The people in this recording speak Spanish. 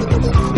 thank